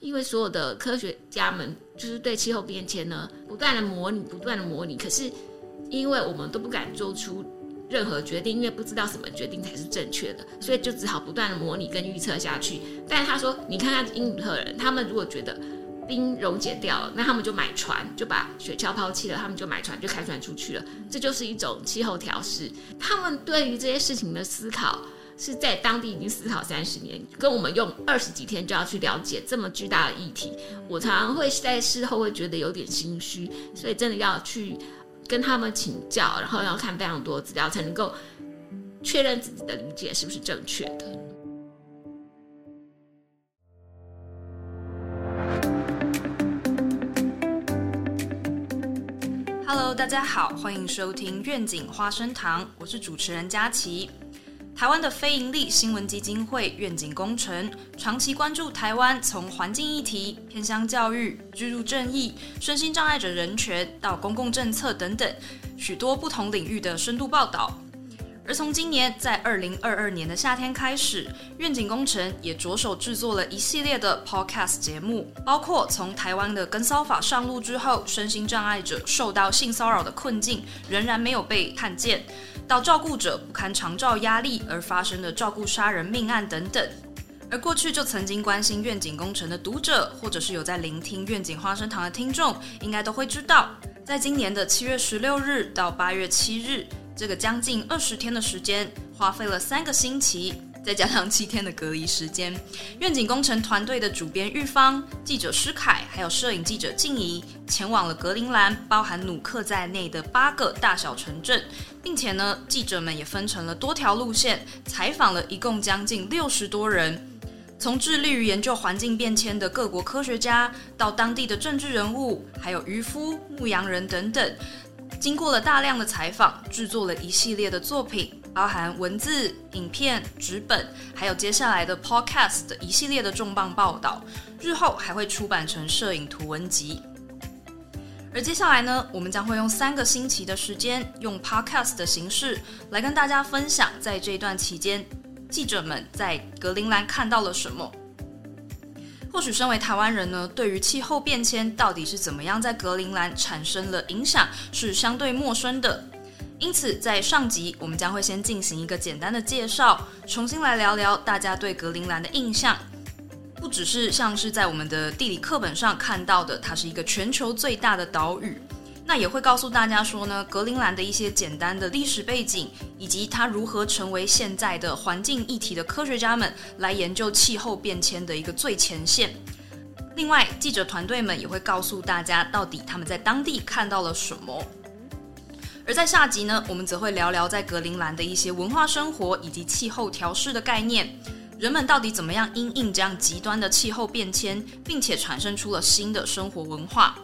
因为所有的科学家们就是对气候变迁呢不断的模拟，不断的模拟，可是因为我们都不敢做出任何决定，因为不知道什么决定才是正确的，所以就只好不断的模拟跟预测下去。但是他说，你看看英语特人，他们如果觉得冰溶解掉了，那他们就买船，就把雪橇抛弃了，他们就买船，就开船出去了。这就是一种气候调试。他们对于这些事情的思考。是在当地已经思考三十年，跟我们用二十几天就要去了解这么巨大的议题，我常常会在事后会觉得有点心虚，所以真的要去跟他们请教，然后要看非常多资料，才能够确认自己的理解是不是正确的。Hello，大家好，欢迎收听愿景花生堂，我是主持人佳琪。台湾的非营利新闻基金会愿景工程长期关注台湾从环境议题、偏乡教育、居住正义、身心障碍者人权到公共政策等等许多不同领域的深度报道。而从今年在二零二二年的夏天开始，愿景工程也着手制作了一系列的 podcast 节目，包括从台湾的跟骚法上路之后，身心障碍者受到性骚扰的困境仍然没有被看见。到照顾者不堪长照压力而发生的照顾杀人命案等等，而过去就曾经关心愿景工程的读者，或者是有在聆听愿景花生堂的听众，应该都会知道，在今年的七月十六日到八月七日这个将近二十天的时间，花费了三个星期。再加上七天的隔离时间，愿景工程团队的主编玉芳、记者施凯，还有摄影记者静怡，前往了格陵兰，包含努克在内的八个大小城镇，并且呢，记者们也分成了多条路线，采访了一共将近六十多人，从致力于研究环境变迁的各国科学家，到当地的政治人物，还有渔夫、牧羊人等等，经过了大量的采访，制作了一系列的作品。包含文字、影片、纸本，还有接下来的 podcast 的一系列的重磅报道，日后还会出版成摄影图文集。而接下来呢，我们将会用三个星期的时间，用 podcast 的形式来跟大家分享，在这段期间，记者们在格陵兰看到了什么。或许身为台湾人呢，对于气候变迁到底是怎么样在格陵兰产生了影响，是相对陌生的。因此，在上集我们将会先进行一个简单的介绍，重新来聊聊大家对格陵兰的印象。不只是像是在我们的地理课本上看到的，它是一个全球最大的岛屿，那也会告诉大家说呢，格陵兰的一些简单的历史背景，以及它如何成为现在的环境议题的科学家们来研究气候变迁的一个最前线。另外，记者团队们也会告诉大家，到底他们在当地看到了什么。而在下集呢，我们则会聊聊在格陵兰的一些文化生活以及气候调试的概念，人们到底怎么样因应这样极端的气候变迁，并且产生出了新的生活文化。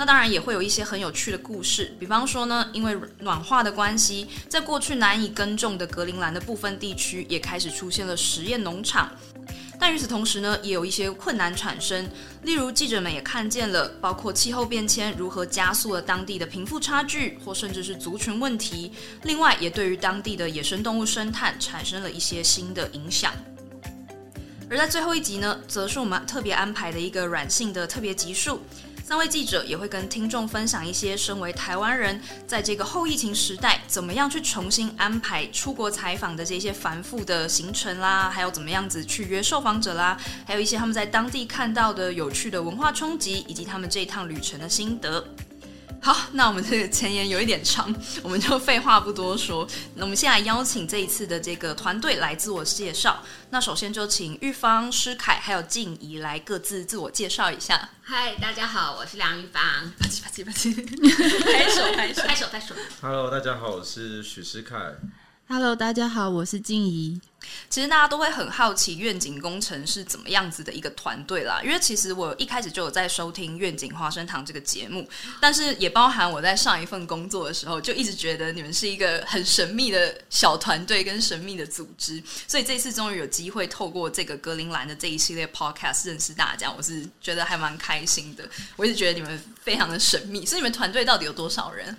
那当然也会有一些很有趣的故事，比方说呢，因为暖化的关系，在过去难以耕种的格陵兰的部分地区，也开始出现了实验农场。但与此同时呢，也有一些困难产生。例如，记者们也看见了，包括气候变迁如何加速了当地的贫富差距，或甚至是族群问题。另外，也对于当地的野生动物生态产生了一些新的影响。而在最后一集呢，则是我们特别安排的一个软性的特别集数。三位记者也会跟听众分享一些身为台湾人在这个后疫情时代，怎么样去重新安排出国采访的这些繁复的行程啦，还有怎么样子去约受访者啦，还有一些他们在当地看到的有趣的文化冲击，以及他们这一趟旅程的心得。好，那我们这个前言有一点长，我们就废话不多说。那我们先来邀请这一次的这个团队来自我介绍。那首先就请玉芳、施凯还有静怡来各自自我介绍一下。嗨，大家好，我是梁玉芳。啪叽啪叽啪叽，拍手拍手拍手拍手。Hello，大家好，我是许施凯。Hello，大家好，我是静怡。其实大家都会很好奇愿景工程是怎么样子的一个团队啦，因为其实我一开始就有在收听愿景花生堂这个节目，但是也包含我在上一份工作的时候，就一直觉得你们是一个很神秘的小团队跟神秘的组织，所以这次终于有机会透过这个格林兰的这一系列 podcast 认识大家，我是觉得还蛮开心的。我一直觉得你们非常的神秘，所以你们团队到底有多少人？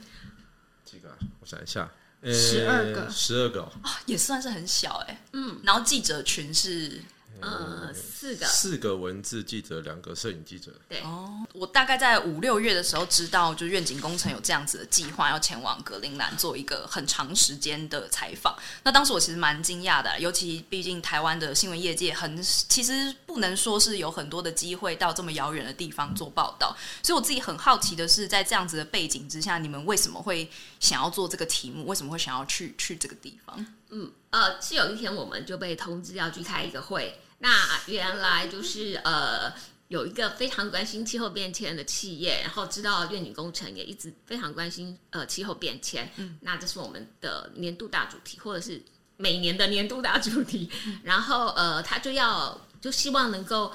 几个？我想一下。十二个，十二个啊，也算是很小哎。嗯，然后记者群是呃，四个，四个文字记者，两个摄影记者。对，哦，我大概在五六月的时候知道，就愿景工程有这样子的计划，要前往格陵兰做一个很长时间的采访。那当时我其实蛮惊讶的，尤其毕竟台湾的新闻业界很，其实不能说是有很多的机会到这么遥远的地方做报道。所以我自己很好奇的是，在这样子的背景之下，你们为什么会想要做这个题目？为什么会想要去去这个地方？嗯，呃，是有一天我们就被通知要去开一个会。那原来就是呃，有一个非常关心气候变迁的企业，然后知道愿景工程也一直非常关心呃气候变迁。嗯，那这是我们的年度大主题，或者是每年的年度大主题。然后呃，他就要就希望能够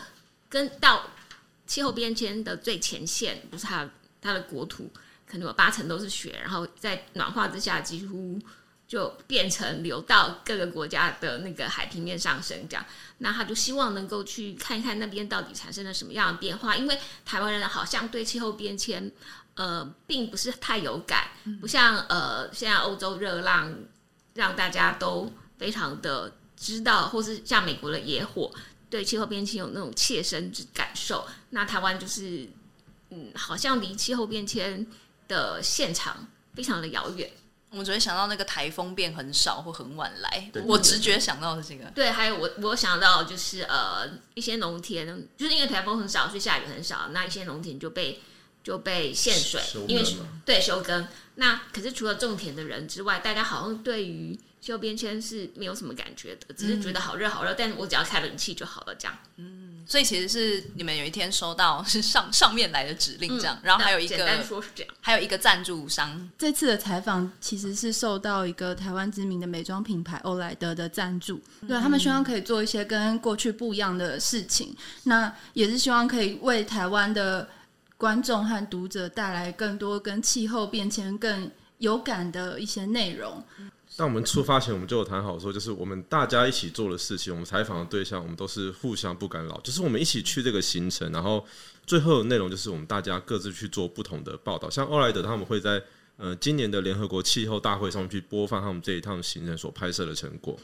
跟到气候变迁的最前线，就是他他的国土可能有八成都是雪，然后在暖化之下几乎。就变成流到各个国家的那个海平面上升，这样，那他就希望能够去看一看那边到底产生了什么样的变化，因为台湾人好像对气候变迁，呃，并不是太有感，不像呃现在欧洲热浪让大家都非常的知道，或是像美国的野火对气候变迁有那种切身之感受，那台湾就是，嗯，好像离气候变迁的现场非常的遥远。我只会想到那个台风变很少或很晚来，我直觉想到的这个。对，还有我我想到就是呃一些农田，就是因为台风很少，所以下雨很少，那一些农田就被就被限水，因为对休耕。那可是除了种田的人之外，大家好像对于气候变迁是没有什么感觉的，只是觉得好热好热，但是我只要开冷气就好了，这样。嗯。所以其实是你们有一天收到是上上面来的指令，这样，然后还有一个简单说是这样，还有一个赞助商。这次的采访其实是受到一个台湾知名的美妆品牌欧莱德的赞助，对他们希望可以做一些跟过去不一样的事情，那也是希望可以为台湾的观众和读者带来更多跟气候变迁更有感的一些内容。当我们出发前，我们就有谈好说，就是我们大家一起做的事情，我们采访的对象，我们都是互相不干扰，就是我们一起去这个行程，然后最后的内容就是我们大家各自去做不同的报道。像欧莱德他们会在呃今年的联合国气候大会上去播放他们这一趟行程所拍摄的成果。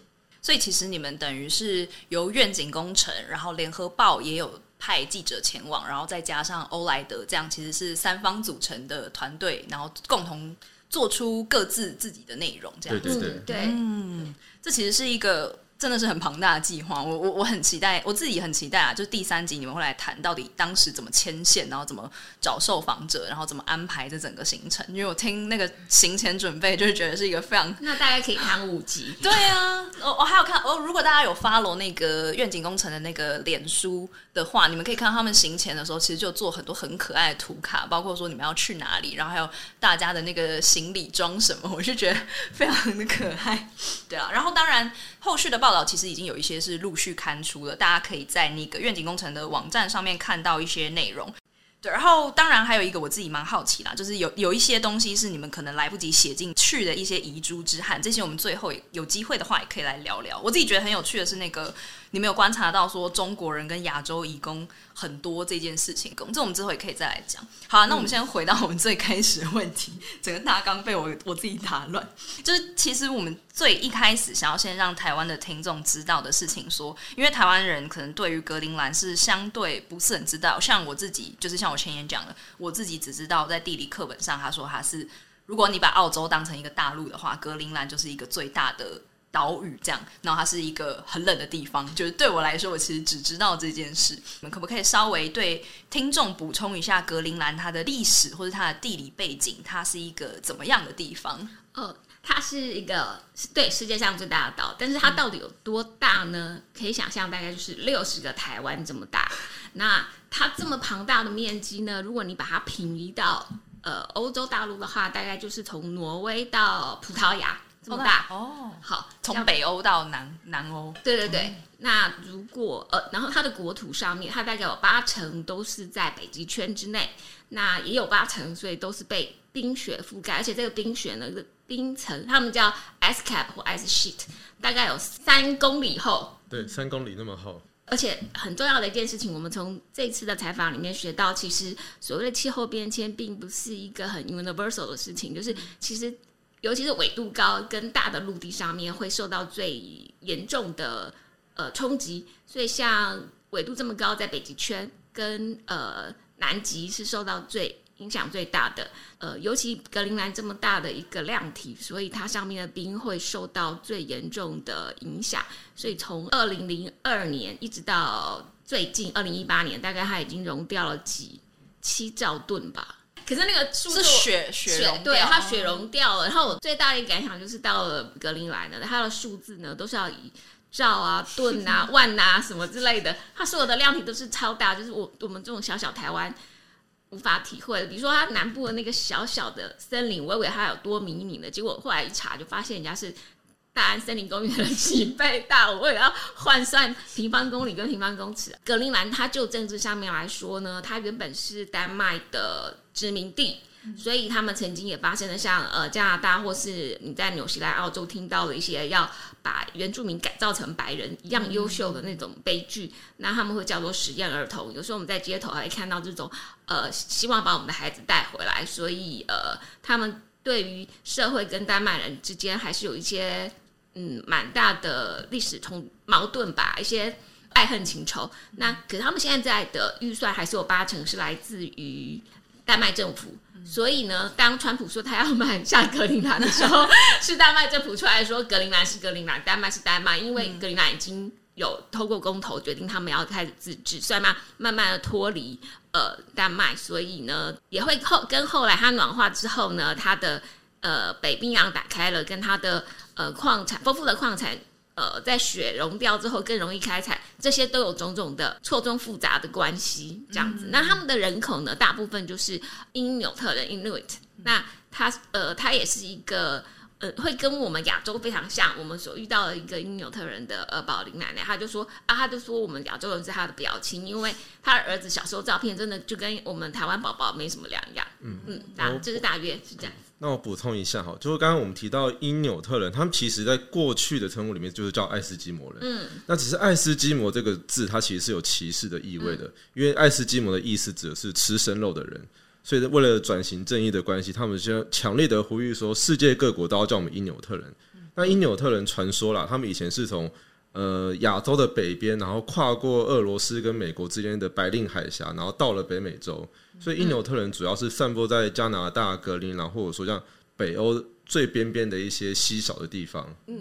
所以其实你们等于是由愿景工程，然后联合报也有派记者前往，然后再加上欧莱德，这样其实是三方组成的团队，然后共同。做出各自自己的内容，这样子，对对对，嗯，这其实是一个。真的是很庞大的计划，我我我很期待，我自己很期待啊！就是第三集你们会来谈到底当时怎么牵线，然后怎么找受访者，然后怎么安排这整个行程。因为我听那个行前准备，就是觉得是一个非常……那大概可以谈五集。对啊，我我还有看哦，如果大家有 follow 那个愿景工程的那个脸书的话，你们可以看到他们行前的时候，其实就做很多很可爱的图卡，包括说你们要去哪里，然后还有大家的那个行李装什么，我就觉得非常的可爱。对啊，然后当然后续的报。其实已经有一些是陆续刊出了，大家可以在那个愿景工程的网站上面看到一些内容。对，然后当然还有一个我自己蛮好奇啦，就是有有一些东西是你们可能来不及写进去的一些遗珠之憾，这些我们最后有机会的话也可以来聊聊。我自己觉得很有趣的是那个。你没有观察到说中国人跟亚洲移工很多这件事情，这我们之后也可以再来讲。好，那我们先回到我们最开始的问题，整个大纲被我我自己打乱。就是其实我们最一开始想要先让台湾的听众知道的事情，说，因为台湾人可能对于格陵兰是相对不是很知道，像我自己，就是像我前言讲的，我自己只知道在地理课本上他说他是，如果你把澳洲当成一个大陆的话，格陵兰就是一个最大的。岛屿这样，然后它是一个很冷的地方。就是对我来说，我其实只知道这件事。你们可不可以稍微对听众补充一下格陵兰它的历史或者它的地理背景？它是一个怎么样的地方？呃，它是一个对世界上最大的岛，但是它到底有多大呢？可以想象，大概就是六十个台湾这么大。那它这么庞大的面积呢？如果你把它平移到呃欧洲大陆的话，大概就是从挪威到葡萄牙。这么大。哦，好，从北欧到南南欧，对对对。那如果呃，然后它的国土上面，它大概有八成都是在北极圈之内，那也有八成，所以都是被冰雪覆盖，而且这个冰雪呢，的冰层，他们叫 ice cap 或 ice sheet，大概有三公里厚，对，三公里那么厚。而且很重要的一件事情，我们从这次的采访里面学到，其实所谓的气候变迁，并不是一个很 universal 的事情，就是其实。尤其是纬度高跟大的陆地上面会受到最严重的呃冲击，所以像纬度这么高，在北极圈跟呃南极是受到最影响最大的。呃，尤其格陵兰这么大的一个量体，所以它上面的冰会受到最严重的影响。所以从二零零二年一直到最近二零一八年，大概它已经融掉了几七兆吨吧。可是那个数是字雪雪融对它雪融掉了。然后我最大的一个感想就是到了格陵兰呢，它的数字呢都是要以兆啊、吨啊、万啊什么之类的，它所有的量体都是超大，就是我我们这种小小台湾无法体会的。比如说它南部的那个小小的森林，我以为它有多迷你呢，结果后来一查就发现人家是。大安森林公园的几倍大，我为了要换算平方公里跟平方公尺，格陵兰它就政治上面来说呢，它原本是丹麦的殖民地，所以他们曾经也发生了像呃加拿大或是你在纽西兰、澳洲听到了一些要把原住民改造成白人一样优秀的那种悲剧，那他们会叫做实验儿童。有时候我们在街头还会看到这种呃希望把我们的孩子带回来，所以呃他们对于社会跟丹麦人之间还是有一些嗯蛮大的历史冲矛盾吧，一些。爱恨情仇，那可是他们现在的预算还是有八成是来自于丹麦政府，所以呢，当川普说他要买下格陵兰的时候，是丹麦政府出来说格陵兰是格陵兰，丹麦是丹麦，因为格陵兰已经有透过公投决定他们要开始自治，所以慢慢慢的脱离呃丹麦，所以呢也会后跟后来它暖化之后呢，它的呃北冰洋打开了，跟它的呃矿产丰富的矿产。呃，在雪融掉之后更容易开采，这些都有种种的错综复杂的关系，这样子。那他们的人口呢，大部分就是因纽特人 （Inuit）。那他呃，他也是一个呃，会跟我们亚洲非常像。我们所遇到的一个因纽特人的呃宝林奶奶，他就说啊，他就说我们亚洲人是他的表亲，因为他的儿子小时候照片真的就跟我们台湾宝宝没什么两样。嗯嗯，大就是大约是这样。那我补充一下哈，就是刚刚我们提到因纽特人，他们其实在过去的称呼里面就是叫爱斯基摩人。嗯，那只是爱斯基摩这个字，它其实是有歧视的意味的，因为爱斯基摩的意思指的是吃生肉的人，所以为了转型正义的关系，他们就强烈的呼吁说，世界各国都要叫我们因纽特人。那因纽特人传说啦，他们以前是从呃亚洲的北边，然后跨过俄罗斯跟美国之间的白令海峡，然后到了北美洲。所以因纽特人主要是散布在加拿大、格陵兰，或者说像北欧最边边的一些稀少的地方。嗯，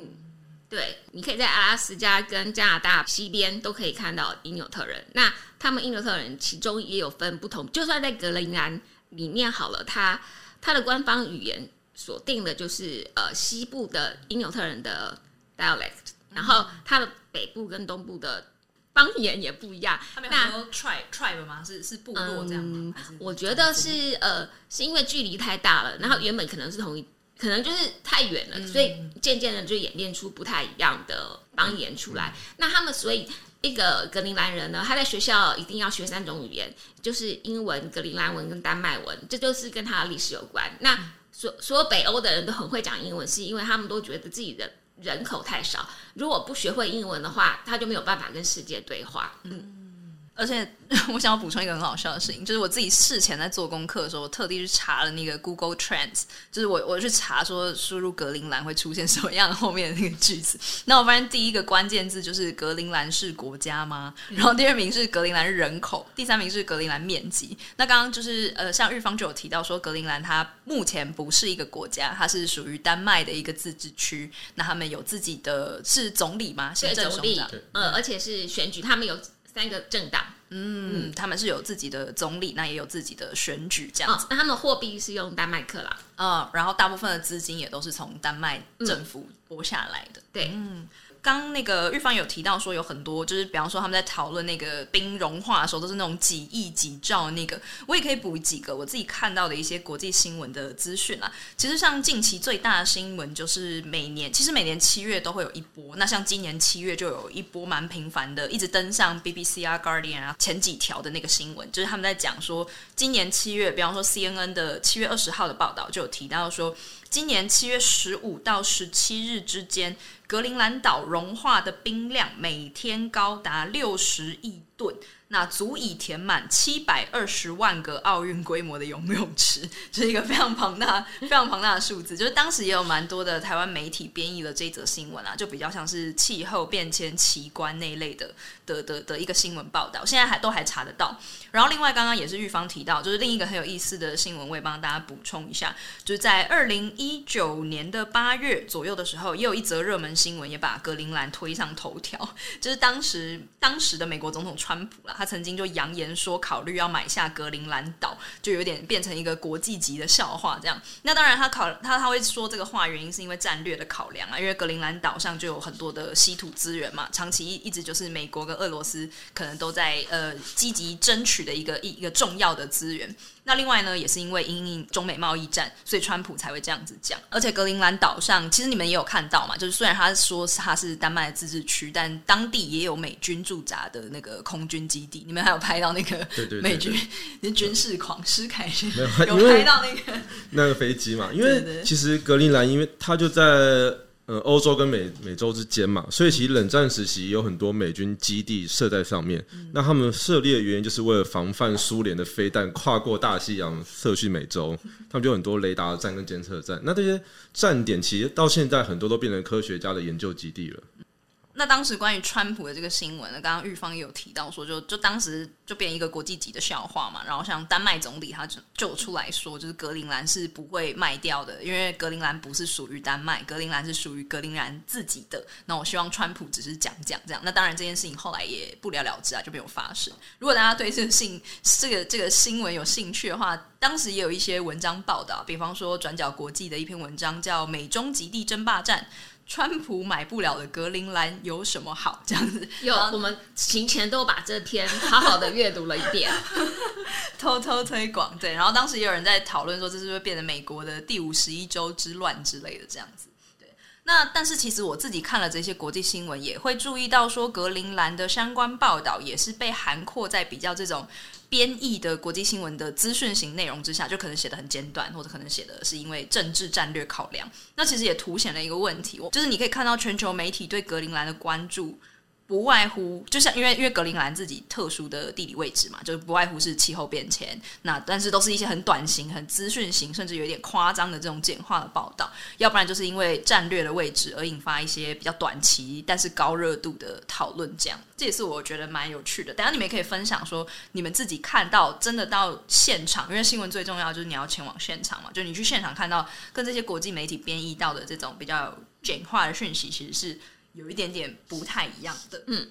对，你可以在阿拉斯加跟加拿大西边都可以看到因纽特人。那他们因纽特人其中也有分不同，就算在格陵兰里面好了，他他的官方语言锁定的就是呃西部的因纽特人的 dialect，然后他的北部跟东部的。方言也不一样，他们有很多 tribe tribe 吗？是是部落这样吗？我觉得是呃，是因为距离太大了，然后原本可能是同一，可能就是太远了，所以渐渐的就演变出不太一样的方言出来。那他们所以一个格陵兰人呢，他在学校一定要学三种语言，就是英文、格陵兰文跟丹麦文，这就是跟他的历史有关。那所所有北欧的人都很会讲英文，是因为他们都觉得自己的。人口太少，如果不学会英文的话，他就没有办法跟世界对话。嗯。而且 我想要补充一个很好笑的事情，就是我自己事前在做功课的时候，我特地去查了那个 Google Trends，就是我我去查说输入格陵兰会出现什么样后面的那个句子。那我发现第一个关键字就是格陵兰是国家吗？然后第二名是格陵兰人口，第三名是格陵兰面积。那刚刚就是呃，像日方就有提到说，格陵兰它目前不是一个国家，它是属于丹麦的一个自治区。那他们有自己的是总理吗？行政总理，呃，而且是选举，他们有。三个政党，嗯，他们是有自己的总理，那也有自己的选举这样子。那他们货币是用丹麦克朗，嗯，然后大部分的资金也都是从丹麦政府拨下来的，对，嗯。刚那个玉芳有提到说有很多，就是比方说他们在讨论那个冰融化的时候，都是那种几亿几兆那个。我也可以补几个我自己看到的一些国际新闻的资讯啦。其实像近期最大的新闻就是每年，其实每年七月都会有一波。那像今年七月就有一波蛮频繁的，一直登上 BBC 啊、Guardian 啊前几条的那个新闻，就是他们在讲说今年七月，比方说 CNN 的七月二十号的报道就有提到说。今年七月十五到十七日之间，格陵兰岛融化的冰量每天高达六十亿吨。那足以填满七百二十万个奥运规模的游泳池，这是一个非常庞大、非常庞大的数字。就是当时也有蛮多的台湾媒体编译了这则新闻啊，就比较像是气候变迁奇观那一类的的的的一个新闻报道，现在还都还查得到。然后另外刚刚也是玉芳提到，就是另一个很有意思的新闻，我也帮大家补充一下，就是在二零一九年的八月左右的时候，也有一则热门新闻也把格陵兰推上头条，就是当时当时的美国总统川普啦。他曾经就扬言说考虑要买下格陵兰岛，就有点变成一个国际级的笑话这样。那当然，他考他他会说这个话，原因是因为战略的考量啊，因为格陵兰岛上就有很多的稀土资源嘛，长期一直就是美国跟俄罗斯可能都在呃积极争取的一个一一个重要的资源。那另外呢，也是因为因应中美贸易战，所以川普才会这样子讲。而且格陵兰岛上，其实你们也有看到嘛，就是虽然他说他是丹麦的自治区，但当地也有美军驻扎的那个空军基地。你们还有拍到那个美军，是军事狂施凯有拍到那个那个飞机嘛？因为其实格陵兰，因为它就在。呃，欧洲跟美美洲之间嘛，所以其实冷战时期有很多美军基地设在上面。那他们设立的原因就是为了防范苏联的飞弹跨过大西洋射去美洲，他们就很多雷达站跟监测站。那这些站点其实到现在很多都变成科学家的研究基地了。那当时关于川普的这个新闻呢，刚刚玉芳也有提到说，就就当时就变一个国际级的笑话嘛。然后像丹麦总理他就就出来说，就是格陵兰是不会卖掉的，因为格陵兰不是属于丹麦，格陵兰是属于格陵兰自己的。那我希望川普只是讲讲这样。那当然这件事情后来也不了了之啊，就没有发生。如果大家对这个信这个这个新闻有兴趣的话，当时也有一些文章报道，比方说转角国际的一篇文章叫《美中极地争霸战》。川普买不了的格陵兰有什么好？这样子有，我们行前都把这篇好好的阅读了一遍，偷偷推广。对，然后当时也有人在讨论说，这是不是变成美国的第五十一州之乱之类的这样子。那但是其实我自己看了这些国际新闻，也会注意到说，格陵兰的相关报道也是被涵括在比较这种。编译的国际新闻的资讯型内容之下，就可能写的很简短，或者可能写的是因为政治战略考量。那其实也凸显了一个问题，就是你可以看到全球媒体对格陵兰的关注。不外乎就像因为因为格陵兰自己特殊的地理位置嘛，就是不外乎是气候变迁。那但是都是一些很短型、很资讯型，甚至有点夸张的这种简化的报道。要不然就是因为战略的位置而引发一些比较短期但是高热度的讨论。这样这也是我觉得蛮有趣的。等下你们也可以分享说你们自己看到真的到现场，因为新闻最重要就是你要前往现场嘛。就你去现场看到跟这些国际媒体编译到的这种比较简化的讯息，其实是。有一点点不太一样的。嗯，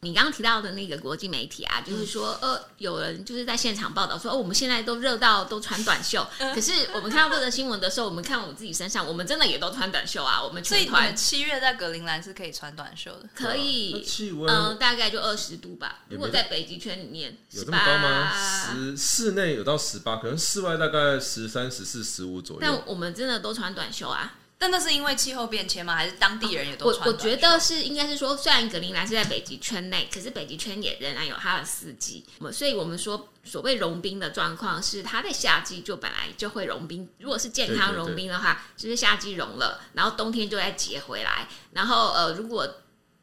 你刚刚提到的那个国际媒体啊，就是说，呃，有人就是在现场报道说，哦，我们现在都热到都穿短袖。可是我们看到这个新闻的时候，我们看我们自己身上，我们真的也都穿短袖啊。我们全团七月在格陵兰是可以穿短袖的，可以。气温嗯，大概就二十度吧。如果在北极圈里面，有这么高吗？十室内有到十八，可能室外大概十三、十四、十五左右。但我们真的都穿短袖啊。但那是因为气候变迁吗？还是当地人也都穿？我我觉得是应该是说，虽然格陵兰是在北极圈内，可是北极圈也仍然有它的四季。所以我们说，所谓融冰的状况是，它在夏季就本来就会融冰。如果是健康融冰的话，就是夏季融了，然后冬天就再结回来。然后呃，如果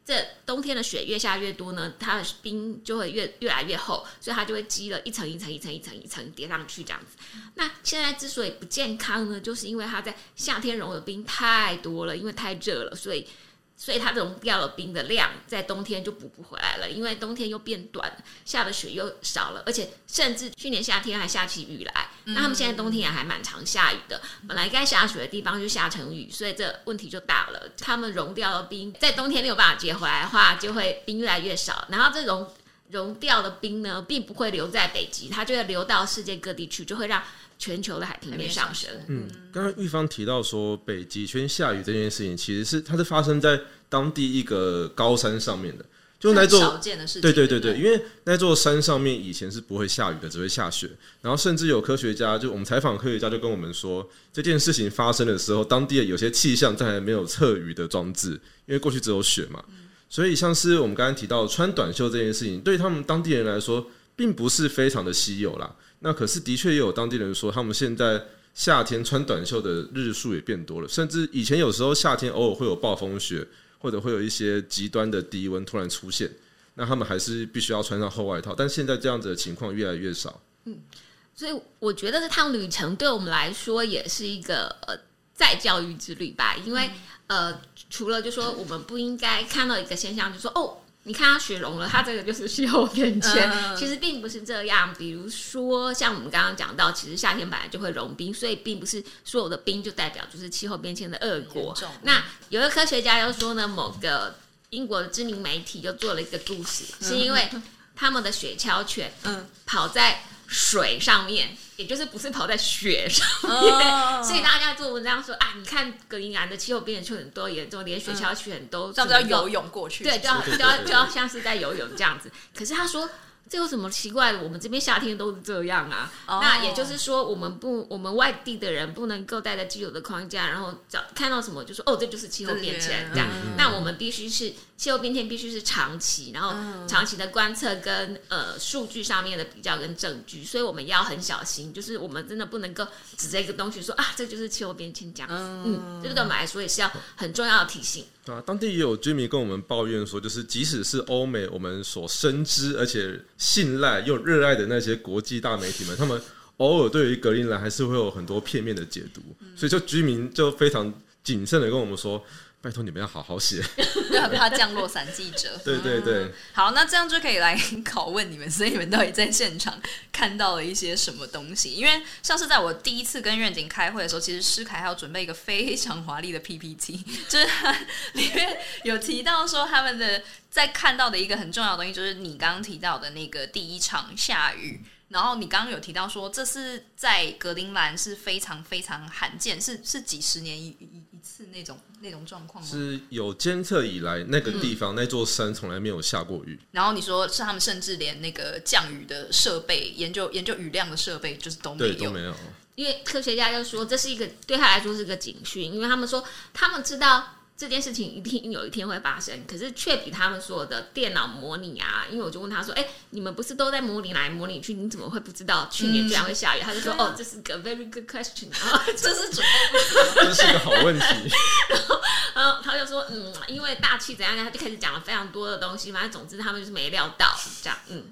这冬天的雪越下越多呢，它的冰就会越越来越厚，所以它就会积了一层一层一层一层一层叠上去这样子。那现在之所以不健康呢，就是因为它在夏天融的冰太多了，因为太热了，所以。所以它融掉了冰的量，在冬天就补不回来了，因为冬天又变短，下的雪又少了，而且甚至去年夏天还下起雨来。那他们现在冬天也还蛮常下雨的，本来该下雪的地方就下成雨，所以这问题就大了。他们融掉了冰，在冬天没有办法接回来的话，就会冰越来越少。然后这融融掉的冰呢，并不会留在北极，它就会流到世界各地去，就会让。全球的海平面上升。嗯，刚刚玉芳提到说北极圈下雨这件事情，其实是它是发生在当地一个高山上面的，就那座少见的事情。对对对对，因为那座山上面以前是不会下雨的，只会下雪。然后甚至有科学家，就我们采访科学家就跟我们说，这件事情发生的时候，当地的有些气象站还没有测雨的装置，因为过去只有雪嘛。所以像是我们刚刚提到穿短袖这件事情，对他们当地人来说，并不是非常的稀有啦。那可是的确也有当地人说，他们现在夏天穿短袖的日数也变多了，甚至以前有时候夏天偶尔会有暴风雪，或者会有一些极端的低温突然出现。那他们还是必须要穿上厚外套。但现在这样子的情况越来越少。嗯所以我觉得这趟旅程对我们来说也是一个呃再教育之旅吧，因为、呃除了就说我们不应该看到一个现象，就说哦。你看它雪融了，它这个就是气候变迁。嗯其实并不是这样。比如说，像我们刚刚讲到，其实夏天本来就会融冰，所以并不是所有的冰就代表就是气候变迁的恶果。那有一个科学家又说呢，某个英国的知名媒体就做了一个故事，是因为他们的雪橇犬嗯跑在水上面，也就是不是跑在雪上面，哦 所以大家做文章说啊，你看格陵兰的气候变迁很多严重，连雪橇犬都这样子要游泳过去，对，就要就要就要像是在游泳这样子。可是他说。这有什么奇怪的？我们这边夏天都是这样啊。哦那也就是说，我们不，我们外地的人不能够带着既有的框架，然后找看到什么就说哦，这就是气候变迁对这样。嗯那我们必须是气候变迁，必须是长期，然后长期的观测跟呃数据上面的比较跟证据，所以我们要很小心，就是我们真的不能够指着一个东西说啊，这就是气候变迁这样。嗯，这个对我们来说也是要很重要的提醒。啊，当地也有居民跟我们抱怨说，就是即使是欧美我们所深知而且信赖又热爱的那些国际大媒体们，他们偶尔对于格陵兰还是会有很多片面的解读，所以就居民就非常谨慎的跟我们说，拜托你们要好好写。就，很怕降落伞记者。对对对，好，那这样就可以来拷问你们，所以你们到底在现场看到了一些什么东西？因为像是在我第一次跟愿景开会的时候，其实施凯还要准备一个非常华丽的 PPT，就是他里面有提到说他们的在看到的一个很重要的东西，就是你刚刚提到的那个第一场下雨。然后你刚刚有提到说，这是在格陵兰是非常非常罕见，是是几十年一一次那种那种状况吗？是有监测以来那个地方、那座山从来没有下过雨。然后你说是他们甚至连那个降雨的设备、研究研究雨量的设备，就是都没对，有。都没有。因为科学家就说这是一个对他来说是个警讯，因为他们说他们知道这件事情一定有一天会发生，可是却比他们所有的电脑模拟啊，因为我就问他说：“哎、你们不是都在模拟来模拟去，你怎么会不知道去年居然会下雨？”他就说：“哦，这是个 very good question。”然后这是准备。这是个好问题。然后他就说：“嗯，因为大气怎样，他就开始讲了非常多的东西，反正总之他们就是没料到这样，嗯。”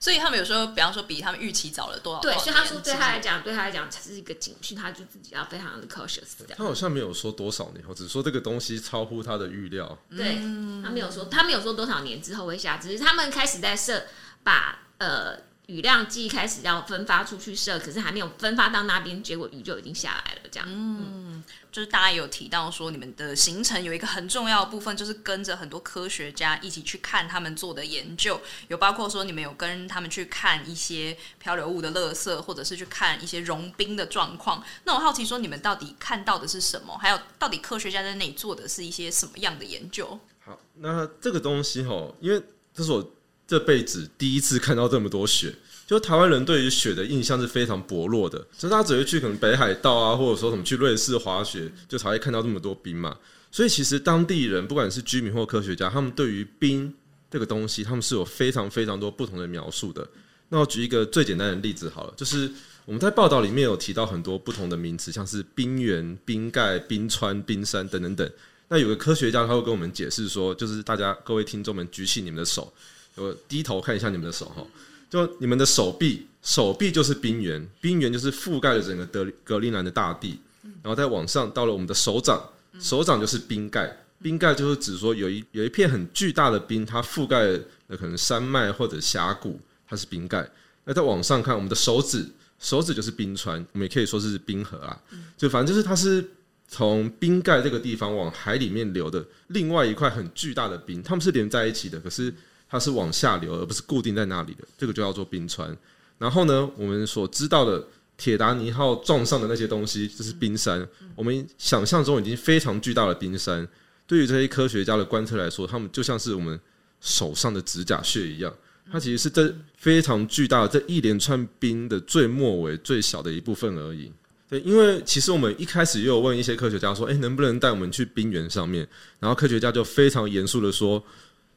所以他们有时候，比方说比他们预期早了多少？对，多少所以他说对他来讲，对他来讲才是一个警讯，他就自己要非常的 cautious 这样。他好像没有说多少年，后只说这个东西超乎他的预料。对，他没有说，他没有说多少年之后会下，只是他们开始在设把呃雨量计开始要分发出去设，可是还没有分发到那边，结果雨就已经下来了，这样。嗯就是大家有提到说，你们的行程有一个很重要的部分，就是跟着很多科学家一起去看他们做的研究，有包括说你们有跟他们去看一些漂流物的垃圾，或者是去看一些融冰的状况。那我好奇说，你们到底看到的是什么？还有，到底科学家在那里做的是一些什么样的研究？好，那这个东西哈，因为这是我这辈子第一次看到这么多雪。就台湾人对于雪的印象是非常薄弱的，所以大家只会去可能北海道啊，或者说什么去瑞士滑雪，就才会看到这么多冰嘛。所以其实当地人不管是居民或科学家，他们对于冰这个东西，他们是有非常非常多不同的描述的。那我举一个最简单的例子好了，就是我们在报道里面有提到很多不同的名词，像是冰原、冰盖、冰川、冰山等等等。那有个科学家他会跟我们解释说，就是大家各位听众们举起你们的手，我低头看一下你们的手哈，就你们的手臂，手臂就是冰原，冰原就是覆盖了整个德格陵兰的大地，然后再往上到了我们的手掌，手掌就是冰盖，冰盖就是指说有一有一片很巨大的冰，它覆盖了可能山脉或者峡谷，它是冰盖。那再往上看，我们的手指，手指就是冰川，我们也可以说是冰河啊，就反正就是它是从冰盖这个地方往海里面流的另外一块很巨大的冰，它们是连在一起的，可是它是往下流，而不是固定在那里的，这个就叫做冰川。然后呢，我们所知道的铁达尼号撞上的那些东西，就是冰山。我们想象中已经非常巨大的冰山，对于这些科学家的观测来说，他们就像是我们手上的指甲屑一样。它其实是这非常巨大的这一连串冰的最末尾、最小的一部分而已。对，因为其实我们一开始也有问一些科学家说，哎、能不能带我们去冰原上面？然后科学家就非常严肃的说，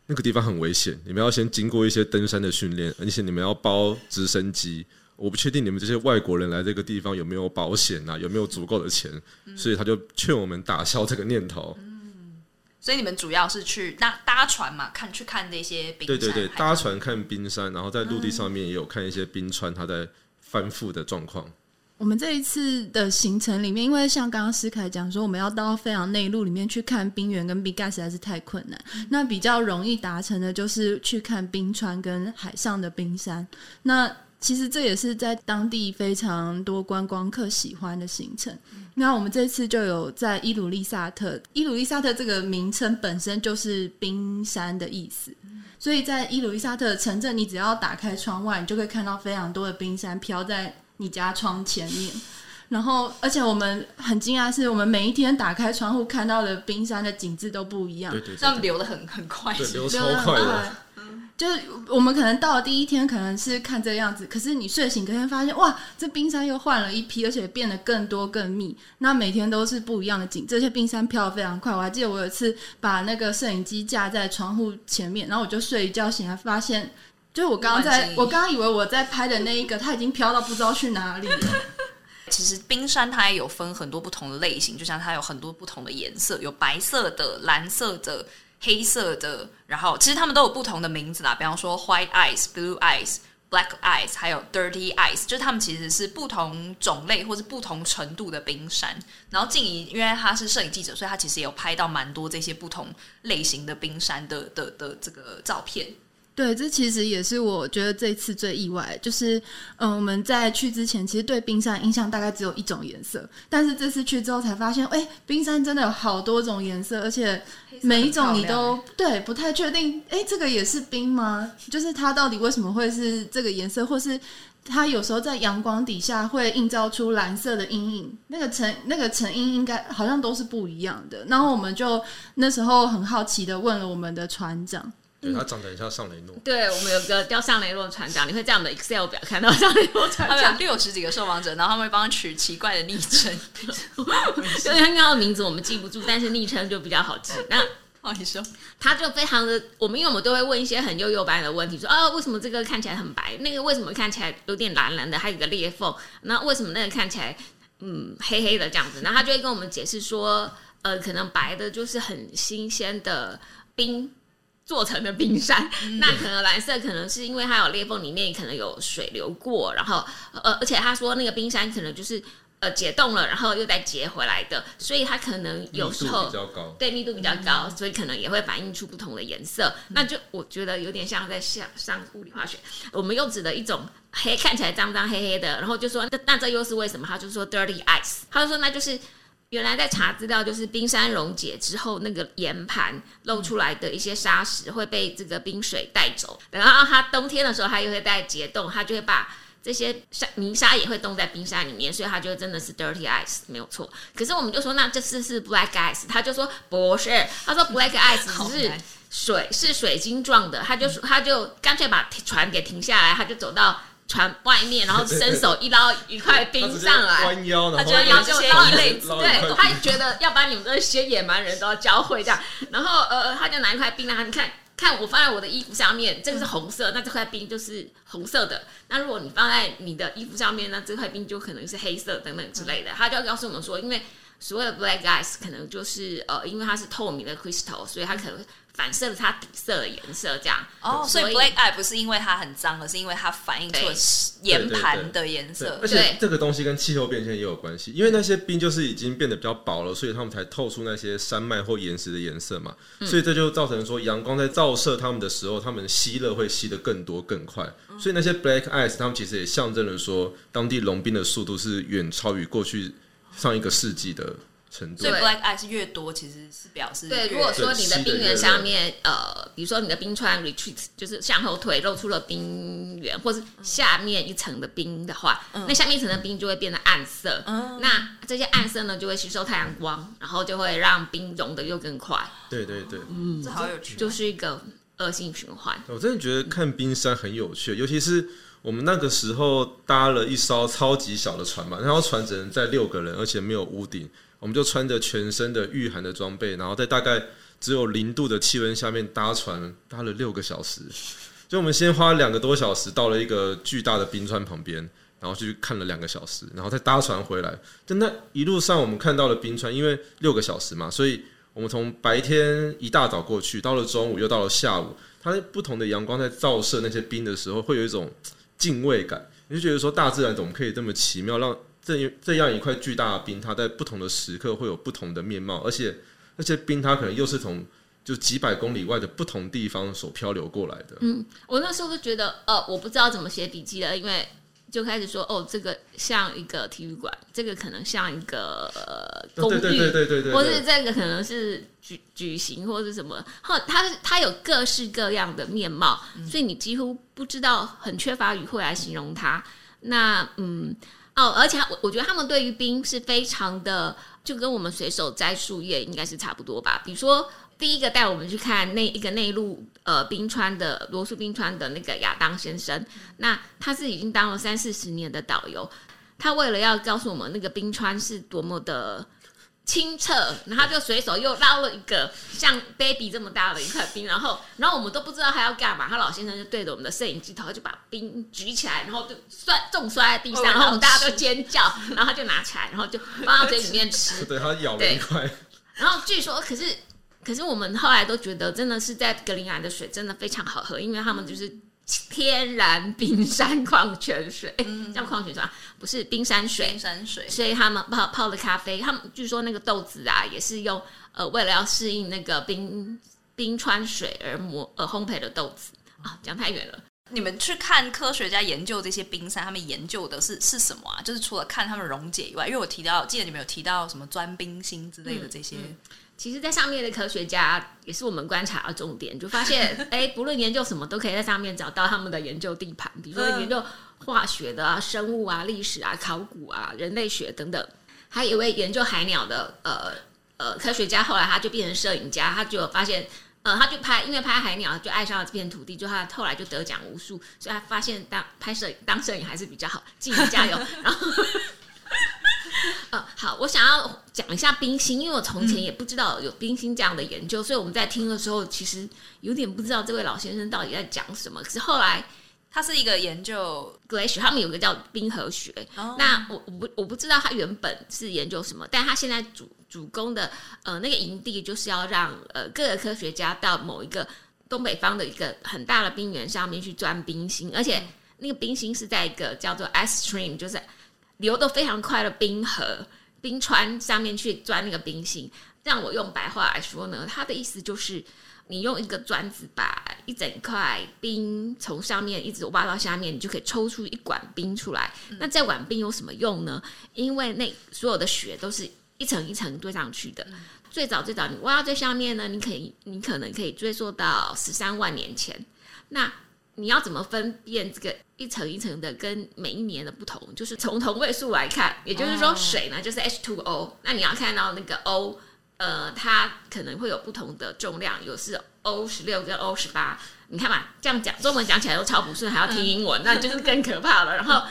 那个地方很危险，你们要先经过一些登山的训练，而且你们要包直升机。我不确定你们这些外国人来这个地方有没有保险啊，有没有足够的钱，所以他就劝我们打消这个念头。所以你们主要是去搭搭船嘛，看去看那些冰山。对对对，搭船看冰山，然后在陆地上面也有看一些冰川它在翻覆的状况。我们这一次的行程里面，因为像刚刚思凯讲说，我们要到非常内陆里面去看冰原跟冰盖实在是太困难。那比较容易达成的就是去看冰川跟海上的冰山。那其实这也是在当地非常多观光客喜欢的行程。那我们这次就有在伊鲁利萨特，伊鲁利萨特这个名称本身就是冰山的意思，所以在伊鲁利萨特城镇，你只要打开窗外，你就可以看到非常多的冰山飘在你家窗前面。然后，而且我们很惊讶，是我们每一天打开窗户看到的冰山的景致都不一样对。对这样，流的很很快。对流流超得很快的。就是我们可能到了第一天，可能是看这个样子，可是你睡醒隔天发现，哇，这冰山又换了一批，而且变得更多更密。那每天都是不一样的景，这些冰山飘得非常快。我还记得我有一次把那个摄影机架在窗户前面，然后我就睡一觉醒来，发现就是我刚刚，在我刚刚以为我在拍的那一个，它已经飘到不知道去哪里了。其实冰山它也有分很多不同的类型，就像它有很多不同的颜色，有白色的、蓝色的、黑色的，然后其实它们都有不同的名字啦，比方说 white ice、blue ice、black ice，还有 dirty ice，就是它们其实是不同种类或是不同程度的冰山。然后静怡因为她是摄影记者，所以她其实也有拍到蛮多这些不同类型的冰山的的的这个照片。对，这其实也是我觉得这一次最意外，就是嗯，我们在去之前其实对冰山印象大概只有一种颜色，但是这次去之后才发现，哎，冰山真的有好多种颜色，而且每一种你都对不太确定，哎，这个也是冰吗？就是它到底为什么会是这个颜色，或是它有时候在阳光底下会映照出蓝色的阴影，那个成那个成因应该好像都是不一样的。然后我们就那时候很好奇的问了我们的船长。对，他长得很像上雷诺。对我们有个叫上雷诺船长，你会在我们的 Excel 表看到上雷诺船他们有长，六十几个受访者，然后他们会帮他取奇怪的昵称。就是他刚刚的名字我们记不住，但是昵称就比较好记。那哦，你说他就非常的，我们因为我们都会问一些很幼幼班的问题，说啊，为什么这个看起来很白，那个为什么看起来有点蓝蓝的，还有个裂缝，那为什么那个看起来嗯黑黑的这样子？然后他就会跟我们解释说，呃，可能白的就是很新鲜的冰。做成的冰山，那可能蓝色可能是因为它有裂缝，里面可能有水流过，然后呃，而且他说那个冰山可能就是呃解冻了，然后又再结回来的，所以它可能有时候比较高。对密度比较高，所以可能也会反映出不同的颜色。那就我觉得有点像在上上物理化学，我们又指的一种黑看起来脏脏黑黑的，然后就说那那这又是为什么？他就说 dirty ice，他就说那就是。原来在查资料，就是冰山溶解之后，那个岩盘露出来的一些沙石会被这个冰水带走，然后它冬天的时候，它又会在结冻，它就会把这些沙泥沙也会冻在冰山里面，所以它就真的是 dirty ice 没有错。可是我们就说，那这次是 black ice，他就说不是，他说 black ice 只是水是水晶状的，他就说他就干脆把船给停下来，他就走到船外面，然后伸手一捞一块冰上来。弯腰，他觉得要这些捞一类对，他觉得要把你们这些野蛮人都要教会这样，然后呃，他就拿一块冰让他你看看我放在我的衣服上面，这个是红色，那这块冰就是红色的。那如果你放在你的衣服上面，那这块冰就可能是黑色等等之类的。他就要告诉我们说，因为所谓的 black ice 可能就是呃，因为它是透明的 crystal，所以它可能反射了它底色的颜色这样。哦，所以 black eye 不是因为它很脏，而是因为它反映出了岩盘的颜色而。且这个东西跟气候变迁也有关系，因为那些冰就是已经变得比较薄了，所以它们才透出那些山脉或岩石的颜色嘛。嗯所以这就造成说，阳光在照射它们的时候，它们吸热会吸得更多更快。嗯所以那些 black ice，它们其实也象征了说，当地融冰的速度是远超于过去上一个世纪的程度所以对。black 是越多，其实是表示对，如果说你的冰原上面，呃，比如说你的冰川 retreat 就是向后退，露出了冰原，或是下面一层的冰的话，那下面一层的冰就会变得暗色。那这些暗色呢，就会吸收太阳光，然后就会让冰融的又更快，对对对，嗯。这好有趣哦，就是一个恶性循环。我真的觉得看冰山很有趣，尤其是我们那个时候搭了一艘超级小的船嘛，那艘船只能载六个人，而且没有屋顶，我们就穿着全身的御寒的装备，然后在大概只有零度的气温下面搭船，搭了六个小时。就我们先花两个多小时到了一个巨大的冰川旁边，然后去看了两个小时，然后再搭船回来。就那一路上我们看到了冰川，因为六个小时嘛，所以我们从白天一大早过去，到了中午又到了下午，它不同的阳光在照射那些冰的时候，会有一种敬畏感。你就觉得说，大自然怎么可以这么奇妙，让这这样一块巨大的冰，它在不同的时刻会有不同的面貌，而且那些冰它可能又是从就几百公里外的不同地方所漂流过来的。嗯，我那时候就觉得，呃，我不知道怎么写笔记了，因为就开始说，哦，这个像一个体育馆，这个可能像一个、呃、公寓，对对对对对对，或是这个可能是举举行或者什么，后它它有各式各样的面貌，所以你几乎不知道，很缺乏语汇来形容它。那嗯。哦，而且我我觉得他们对于冰是非常的，就跟我们随手摘树叶应该是差不多吧。比如说，第一个带我们去看那一个内陆呃冰川的罗素冰川的那个亚当先生，那他是已经当了三四十年的导游，他为了要告诉我们那个冰川是多么的。清澈，然后就随手又捞了一个像 baby 这么大的一块冰，然后，然后我们都不知道他要干嘛，他老先生就对着我们的摄影机头，就把冰举起来，然后就摔重摔在地上，然后我们大家都尖叫，然后他就拿起来，然后就放到嘴里面吃，对他咬了一块。然后据说，可是可是我们后来都觉得，真的是在格陵兰的水真的非常好喝，因为他们就是。天然冰山矿泉水，叫矿泉水啊，不是冰山水。冰山水，所以他们泡泡的咖啡，他们据说那个豆子啊，也是用呃，为了要适应那个冰冰川水而磨而烘焙的豆子啊。讲太远了，你们去看科学家研究这些冰山，他们研究的是是什么啊？就是除了看他们溶解以外，因为我提到，记得你们有提到什么钻冰芯之类的这些。其实，在上面的科学家也是我们观察的重点，就发现，哎，不论研究什么，都可以在上面找到他们的研究地盘。比如说研究化学的啊、生物啊、历史啊、考古啊、人类学等等。还有一位研究海鸟的呃呃科学家，后来他就变成摄影家，他就发现，呃，他就拍，因为拍海鸟就爱上了这片土地，就他后来就得奖无数，所以他发现当拍摄当摄影还是比较好，继续加油，然后。呃，好，我想要讲一下冰心，因为我从前也不知道有冰心这样的研究，所以我们在听的时候，其实有点不知道这位老先生到底在讲什么。可是后来，他是一个研究 glacier，他们有个叫冰河学。那我我不我不知道他原本是研究什么，但他现在主主攻的呃那个营地，就是要让呃各个科学家到某一个东北方的一个很大的冰原上面去钻冰心，而且那个冰心是在一个叫做 ice stream，就是。流的非常快的冰河、冰川上面去钻那个冰芯，让我用白话来说呢，它的意思就是，你用一个钻子把一整块冰从上面一直挖到下面，你就可以抽出一管冰出来。那这管冰有什么用呢？因为那所有的雪都是一层一层堆上去的。最早最早你挖到最下面呢，你可以你可能可以追溯到十三万年前。那你要怎么分辨这个一层一层的跟每一年的不同？就是从同位素来看，也就是说水呢就是 H2O，那你要看到那个 O，呃，它可能会有不同的重量，有是 O 十六跟 O 十八。你看嘛，这样讲中文讲起来都超不顺，还要听英文，那就是更可怕了。然后。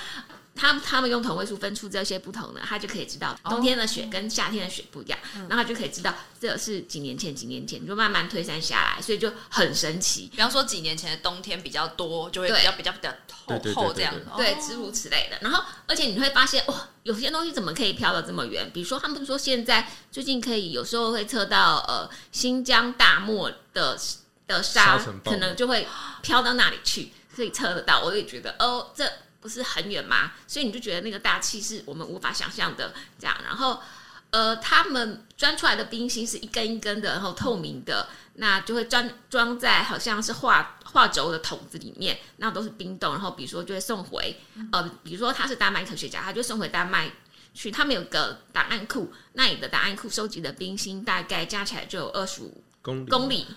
他他们用同位素分出这些不同的，他就可以知道冬天的雪跟夏天的雪不一样，然后就可以知道这是几年前几年前就慢慢推散下来，所以就很神奇。比方说几年前的冬天比较多，就会比较比较比较厚厚这样，对，诸如此类的。然后而且你会发现哇，有些东西怎么可以飘的这么远？比如说他们说现在最近可以有时候会测到呃新疆大漠的的沙，可能就会飘到那里去，可以测得到。我也觉得哦这。不是很远吗？所以你就觉得那个大气是我们无法想象的这样。然后，呃，他们钻出来的冰芯是一根一根的，然后透明的，那就会装装在好像是画画轴的桶子里面，那都是冰冻。然后，比如说就会送回，呃，比如说他是丹麦科学家，他就送回丹麦去，他们有个档案库，那你的档案库收集的冰芯大概加起来就有二十五公里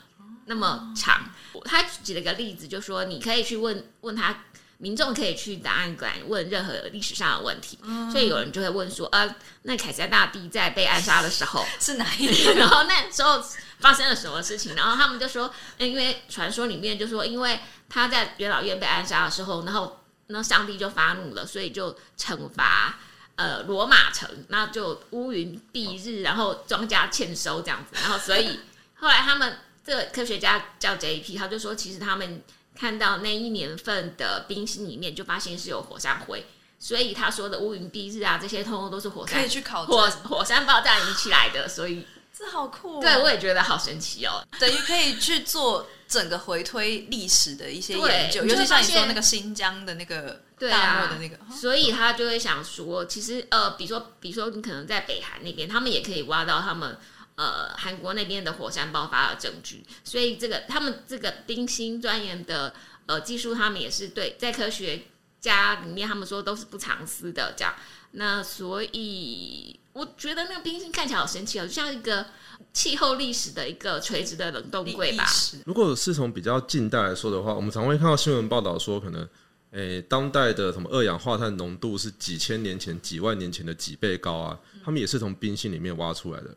那么长。他举了个例子，就说你可以去问问他。民众可以去档案馆问任何历史上的问题，所以有人就会问说：“呃，那凯撒大帝在被暗杀的时候 是哪一年？然后那时候发生了什么事情？”然后他们就说：“因为传说里面就说，因为他在元老院被暗杀的时候，然后那上帝就发怒了，所以就惩罚呃罗马城，那就乌云蔽日，然后庄稼欠收这样子。然后所以后来他们这个科学家叫 J.P，他就说其实他们。”看到那一年份的冰芯里面，就发现是有火山灰，所以他说的乌云蔽日啊，这些通通都是火山可以去考火火山爆炸引起来的，所以这好酷、哦！对我也觉得好神奇哦。等于可以去做整个回推历史的一些研究，尤其像你说那个新疆的那个对啊的那个，哦所以他就会想说，其实呃，比如说，比如说你可能在北韩那边，他们也可以挖到他们呃韩国那边的火山爆发的证据，所以这个他们这个冰心钻研的呃技术，他们也是对在科学家里面，他们说都是不藏私的这样。那所以我觉得那个冰心看起来好神奇哦，就像一个气候历史的一个垂直的冷冻柜吧。如果是从比较近代来说的话，我们常会看到新闻报道说，可能诶、当代的什么二氧化碳浓度是几千年前、几万年前的几倍高啊，他们也是从冰心里面挖出来的。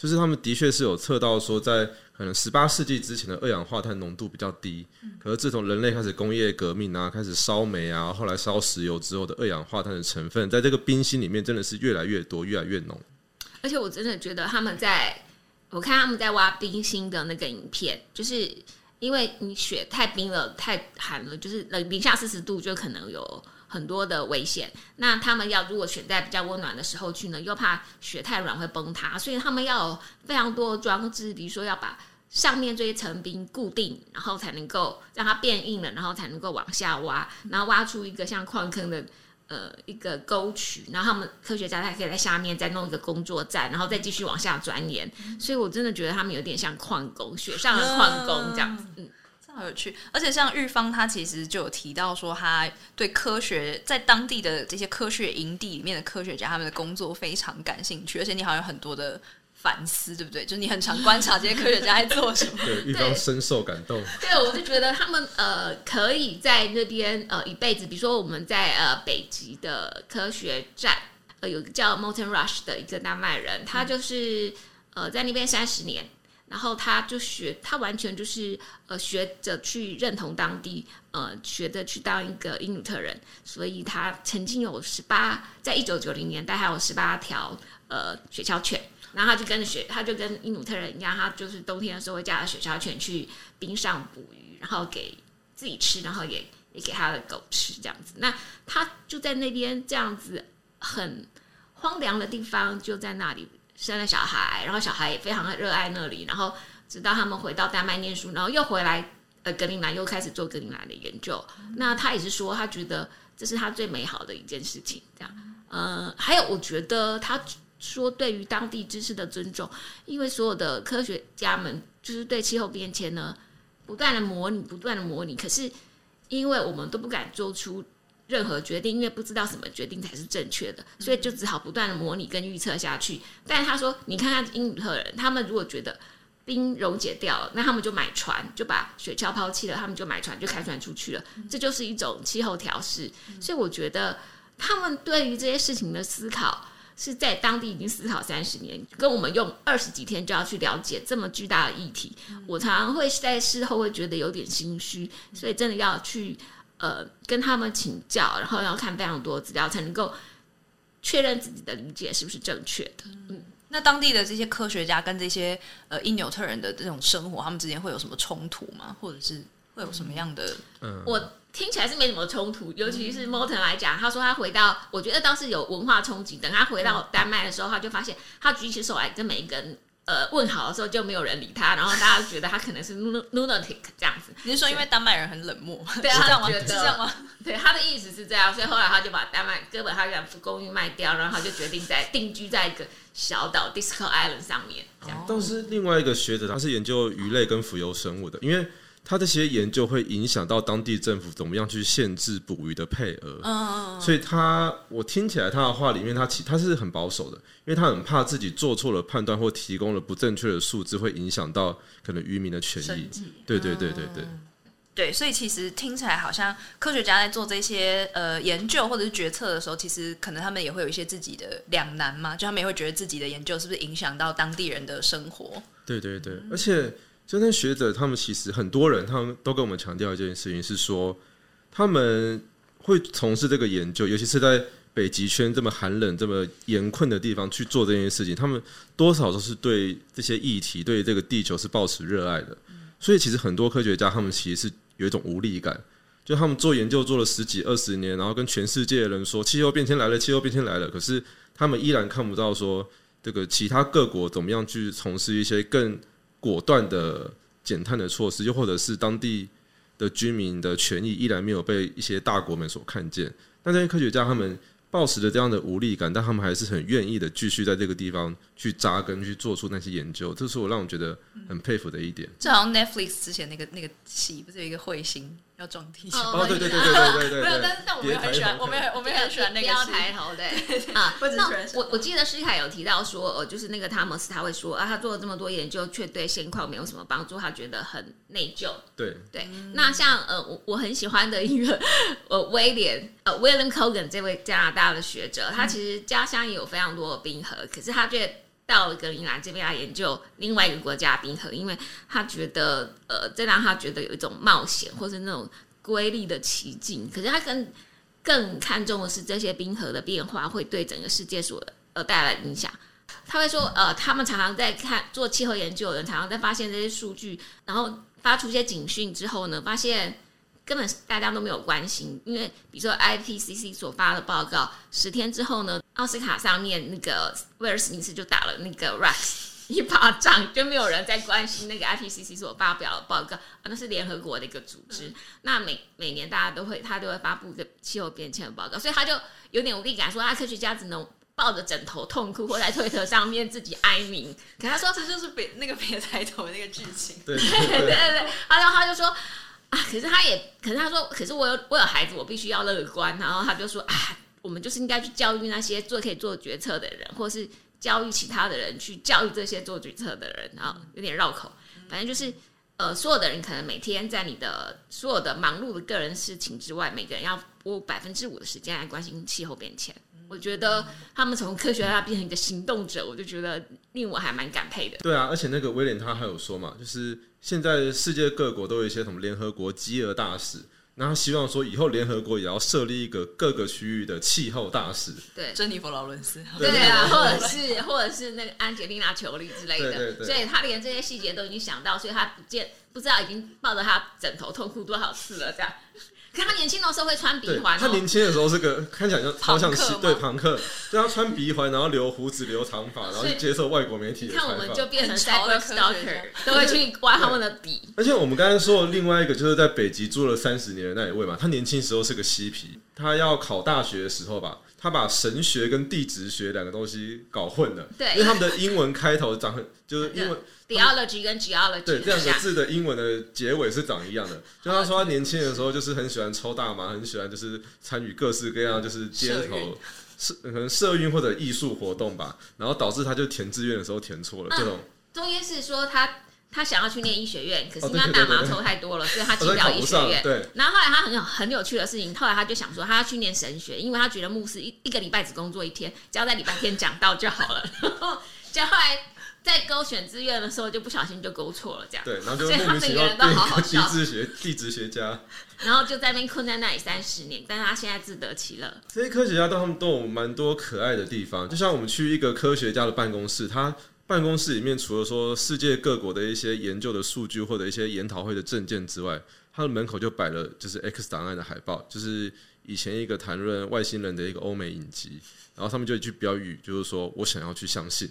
就是他们的确是有测到说，在可能十八世纪之前的二氧化碳浓度比较低，可是自从人类开始工业革命啊，开始烧煤啊，后来烧石油之后的二氧化碳的成分，在这个冰心里面真的是越来越多，越来越浓。而且我真的觉得他们在，我看他们在挖冰心的那个影片，就是因为你雪太冰了、太寒了，就是零零下四十度，就可能有很多的危险。那他们要如果选在比较温暖的时候去呢，又怕雪太软会崩塌，所以他们要有非常多的装置，比如说要把上面这一层冰固定，然后才能够让它变硬了，然后才能够往下挖，然后挖出一个像矿坑的呃一个沟渠，然后他们科学家他可以在下面再弄一个工作站，然后再继续往下钻研。所以我真的觉得他们有点像矿工，雪上的矿工这样子。这好有趣。而且像玉芳，她其实就有提到说，她对科学在当地的这些科学营地里面的科学家他们的工作非常感兴趣，而且你好像有很多的反思，对不对？就是你很常观察这些科学家在做什么。对，玉芳深受感动。对，我就觉得他们呃可以在那边呃一辈子，比如说我们在呃北极的科学站，呃有个叫 Morton Rush 的一个丹麦人，他就是呃在那边三十年。然后他就学，他完全就是呃学着去认同当地，呃学着去当一个因纽特人，所以他曾经有十八，在一九九零年代还有十八条呃雪橇犬，然后他就跟着雪，他就跟因纽特人一样，他就是冬天的时候会驾着雪橇犬去冰上捕鱼，然后给自己吃，然后也也给他的狗吃这样子。那他就在那边这样子很荒凉的地方，就在那里生了小孩，然后小孩也非常的热爱那里，然后直到他们回到丹麦念书，然后又回来呃格陵兰又开始做格陵兰的研究。那他也是说，他觉得这是他最美好的一件事情。这样，呃，还有我觉得他说对于当地知识的尊重，因为所有的科学家们就是对气候变迁呢不断的模拟，不断的模拟，可是因为我们都不敢做出任何决定，因为不知道什么决定才是正确的，所以就只好不断的模拟跟预测下去。但是他说，你看看英语特人，他们如果觉得冰溶解掉了，那他们就买船，就把雪橇抛弃了，他们就买船就开船出去了，这就是一种气候调试。所以我觉得他们对于这些事情的思考。是在当地已经思考三十年，跟我们用二十几天就要去了解这么巨大的议题，我常常会在事后会觉得有点心虚，所以真的要去呃跟他们请教，然后要看非常多资料，才能够确认自己的理解是不是正确的。嗯，那当地的这些科学家跟这些呃因纽特人的这种生活，他们之间会有什么冲突吗？或者是会有什么样的？嗯，我听起来是没什么冲突，尤其是 Morton 来讲，他说他回到，我觉得当时有文化冲击。等他回到丹麦的时候，他就发现他举起手来跟每一个人呃问好的时候，就没有人理他，然后大家觉得他可能是 lunatic 这样子。你是说因为丹麦人很冷漠？对啊是这样吗？他觉得是这样吗？对，他的意思是这样，所以后来他就把丹麦哥本哈根公寓卖掉，然后他就决定在定居在一个小岛 Disco Island 上面，这样。但是另外一个学者，他是研究鱼类跟浮游生物的，因为他这些研究会影响到当地政府怎么样去限制捕鱼的配额。嗯，所以他我听起来他的话里面，他其他是很保守的，因为他很怕自己做错了判断或提供了不正确的数字，会影响到可能渔民的权益。对对对对对。对，所以其实听起来好像科学家在做这些呃研究或者是决策的时候，其实可能他们也会有一些自己的两难嘛，就他们也会觉得自己的研究是不是影响到当地人的生活。对对对，而且这些学者他们其实很多人，他们都跟我们强调一件事情，是说他们会从事这个研究，尤其是在北极圈这么寒冷、这么严困的地方去做这件事情，他们多少都是对这些议题、对这个地球是抱持热爱的。所以其实很多科学家他们其实是有一种无力感，就他们做研究做了十几二十年，然后跟全世界的人说气候变迁来了，气候变迁来了，可是他们依然看不到说这个其他各国怎么样去从事一些更果断的减碳的措施，又或者是当地的居民的权益依然没有被一些大国们所看见。那这些科学家他们抱持着这样的无力感，但他们还是很愿意的继续在这个地方去扎根，去做出那些研究。这是我让我觉得很佩服的一点。就好像 Netflix 之前那个那个戏，不是有一个彗星要装地球？哦，对对对对对对对，没有，但是但我没有很喜欢，我没有我没有很喜欢那个不要抬头，对 啊。那我我记得施凯有提到说，呃，就是那个汤姆斯他会说啊，他做了这么多研究，却对现况没有什么帮助，他觉得很内疚。对对，那像呃，我我很喜欢的一个呃威廉呃 William Cogan 这位加拿大的学者，他其实家乡也有非常多的冰河，可是他却到格陵兰这边来研究另外一个国家冰河，因为他觉得呃，这让他觉得有一种冒险或是那种瑰丽的奇境。可是他更更看重的是这些冰河的变化会对整个世界所呃带来影响。他会说，呃，他们常常在看做气候研究的人，常常在发现这些数据，然后发出一些警讯之后呢，发现根本大家都没有关心，因为比如说 IPCC 所发的报告，十天之后呢，奥斯卡上面那个威尔史密斯就打了那个 Rex 一巴掌，就没有人在关心那个 IPCC 所发表的报告，啊，那是联合国的一个组织，那每每年大家都会他都会发布一个气候变迁的报告，所以他就有点无力感，说啊，科学家只能。抱着枕头痛哭，或在推特上面自己哀鸣。可他说，这就是别那个别抬头的那个剧情。对 对对对，然后他就说啊，可是他也，可是他说，可是我有我有孩子，我必须要乐观。然后他就说啊，我们就是应该去教育那些做可以做决策的人，或是教育其他的人去教育这些做决策的人。然后有点绕口，反正就是呃，所有的人可能每天在你的所有的忙碌的个人事情之外，每个人要拨百分之五的时间来关心气候变迁。我觉得他们从科学家变成一个行动者，我就觉得令我还蛮感佩的。对啊，而且那个威廉他还有说嘛，就是现在世界各国都有一些什么联合国饥饿大使，那他希望说以后联合国也要设立一个各个区域的气候大使。对珍妮佛劳伦斯，对啊，或者是或者是那个安吉丽娜裘丽之类的，对对对所以他连这些细节都已经想到，所以他不见不知道已经抱着他枕头痛哭多少次了，这样。可他年轻的时候会穿鼻，环、哦，他年轻的时候是个看起来像超像西对朋克，对他穿鼻环，然后留胡子、留长发，然后去接受外国媒体看我们就。变成 stalker，都会去挖他们的笔。而且我们刚才说的另外一个，就是在北极住了三十年的那一位嘛，他年轻时候是个嬉皮，他要考大学的时候吧，他把神学跟地质学两个东西搞混了，对。因为他们的英文开头长很就是英文 theology 跟 geology 对，这两个字的英文的结尾是长一样的。就他说他年轻的时候就是很喜欢抽大麻，很喜欢就是参与各式各样就是街头社可能社运或者艺术活动吧，然后导致他就填志愿的时候填错了，这种。中间是说他他想要去念医学院，可是哦因为他大麻抽太多了，所以他进不了医学院。对。然后后来他很有很有趣的事情，后来他就想说他要去念神学，因为他觉得牧师一一个礼拜只工作一天，只要在礼拜天讲道就好了。然 后就后来在勾选志愿的时候就不小心就勾错了，这样。对，然后就所以他每个人都好好笑地质学地质学家。然后就在那边困在那里三十年，但是他现在自得其乐。这些科学家都他们都有蛮多可爱的地方，就像我们去一个科学家的办公室，他办公室里面除了说世界各国的一些研究的数据或者一些研讨会的证件之外，他的门口就摆了就是 X 档案的海报，就是以前一个谈论外星人的一个欧美影集，然后他们就一句标语，就是说我想要去相信。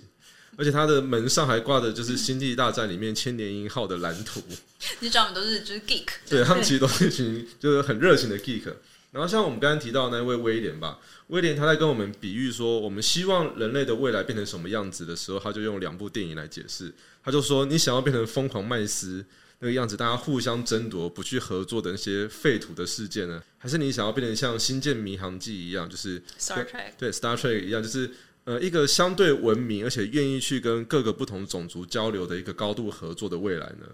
而且他的门上还挂的就是《星际大战》里面千年鹰号的蓝图，你知道我们都是就是 geek，对他们其实都是一群就是很热情的 geek。然后像我们刚刚提到的那位威廉吧，威廉他在跟我们比喻说，我们希望人类的未来变成什么样子的时候，他就用两部电影来解释。他就说，你想要变成疯狂麦斯那个样子，大家互相争夺、不去合作的那些废土的事件呢，还是你想要变成像《星舰迷航记》一样，就是 Star Trek 对 Star Trek 一样，就是呃一个相对文明而且愿意去跟各个不同种族交流的一个高度合作的未来呢？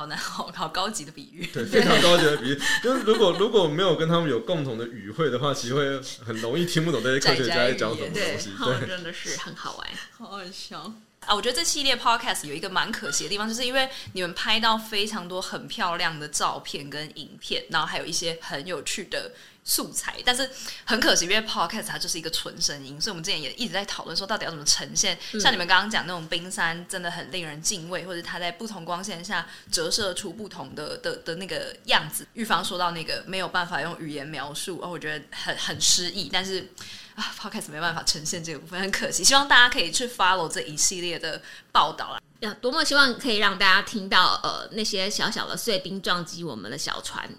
好难，好好高级的比喻。对，非常高级的比喻。就是如果如果没有跟他们有共同的语汇的话，其实会很容易听不懂这些科学家在讲什么对东西。，哦，对，真的是很好玩。好好笑啊！我觉得这系列 podcast 有一个蛮可惜的地方，就是因为你们拍到非常多很漂亮的照片跟影片，然后还有一些很有趣的素材，但是很可惜，因为 podcast 它就是一个纯声音，所以我们之前也一直在讨论说，到底要怎么呈现。像你们刚刚讲那种冰山，真的很令人敬畏，或者它在不同光线下折射出不同的的的那个样子。玉芳说到那个没有办法用语言描述，哦，我觉得很很失意，但是啊，podcast 没办法呈现这个部分，很可惜。希望大家可以去 follow 这一系列的报道啦。呀，多么希望可以让大家听到呃那些小小的碎冰撞击我们的小船。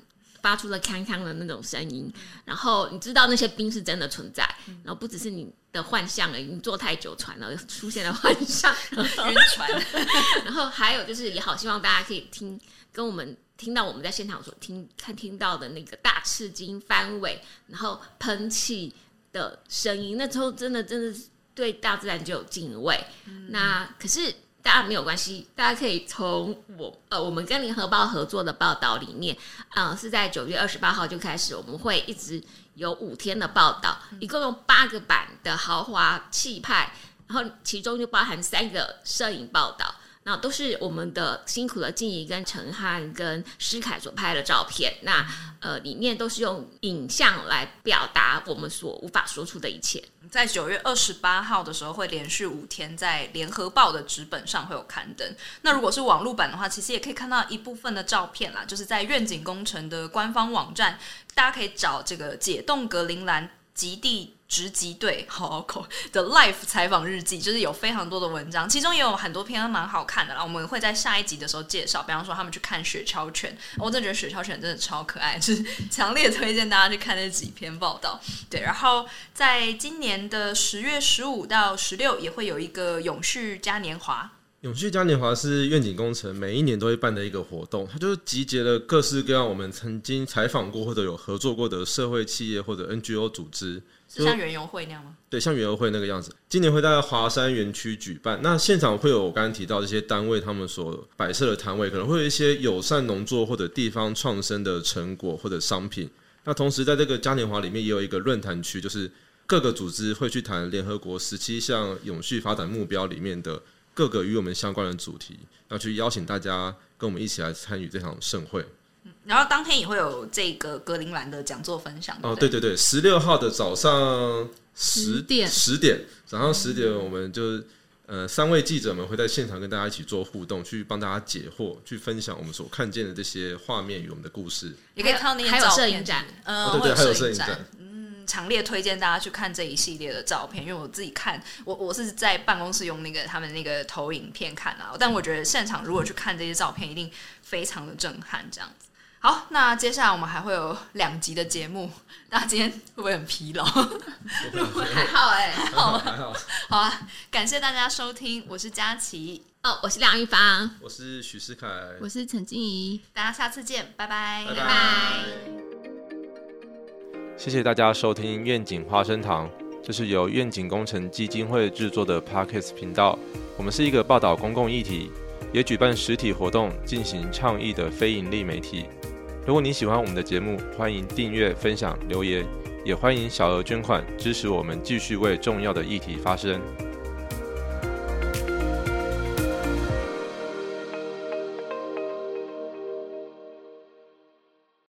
发出了锵锵的那种声音，然后你知道那些冰是真的存在，然后不只是你的幻象了，你坐太久船了，出现了幻象晕船，然后还有就是也好希望大家可以听跟我们听到我们在现场所听看听到的那个大赤金翻尾，然后喷气的声音，那时候真的真的是对大自然就有敬畏。那可是。大家没有关系，大家可以从我呃，我们跟联合报合作的报道里面，嗯，是在九月二十八号就开始，我们会一直有五天的报道，一共有八个版的豪华气派，然后其中就包含三个摄影报道。那都是我们的辛苦的静怡跟陈汉跟施凯所拍的照片。那呃，里面都是用影像来表达我们所无法说出的一切。在九月二十八号的时候，会连续五天在联合报的纸本上会有刊登。那如果是网络版的话，其实也可以看到一部分的照片啦，就是在愿景工程的官方网站，大家可以找这个解冻格陵兰极地。直击队 好口的 life 采访日记，就是有非常多的文章，其中也有很多篇蛮好看的啦。我们会在下一集的时候介绍，比方说他们去看雪橇犬，我真的觉得雪橇犬真的超可爱，就是强烈推荐大家去看那几篇报道。对，然后在今年的十月十五到十六也会有一个永续嘉年华。永续嘉年华是愿景工程每一年都会办的一个活动，它就是集结了各式各样我们曾经采访过或者有合作过的社会企业或者 NGO 组织。是像园游会那样吗？对，像园游会那个样子。今年会在华山园区举办，那现场会有我刚刚提到这些单位他们所摆设的摊位，可能会有一些友善农作或者地方创生的成果或者商品。那同时在这个嘉年华里面也有一个论坛区，就是各个组织会去谈联合国十七项永续发展目标里面的各个与我们相关的主题，要去邀请大家跟我们一起来参与这场盛会。然后当天也会有这个格陵兰的讲座分享。哦，对对对，十六号的早上十点，十点早上十点，我们就呃三位记者们会在现场跟大家一起做互动，去帮大家解惑，去分享我们所看见的这些画面与我们的故事。也可以看到那些还有摄影展，嗯，对对，还有摄影展。嗯，强烈推荐大家去看这一系列的照片，因为我自己看，我我是在办公室用那个他们那个投影片看啊，但我觉得现场如果去看这些照片，一定非常的震撼，这样子。好，那接下来我们还会有两集的节目。大家今天会不会很疲劳？还好哎，还好还好。好啊，感谢大家收听，我是佳琪，哦，我是梁玉芳，我是许世凯，我是陈静怡，大家下次见，拜拜，拜拜。谢谢大家收听愿景花生堂，这是由愿景工程基金会制作的 Parkes 频道。我们是一个报道公共议题，也举办实体活动进行倡议的非营利媒体。如果你喜欢我们的节目，欢迎订阅、分享、留言，也欢迎小额捐款支持我们，继续为重要的议题发声。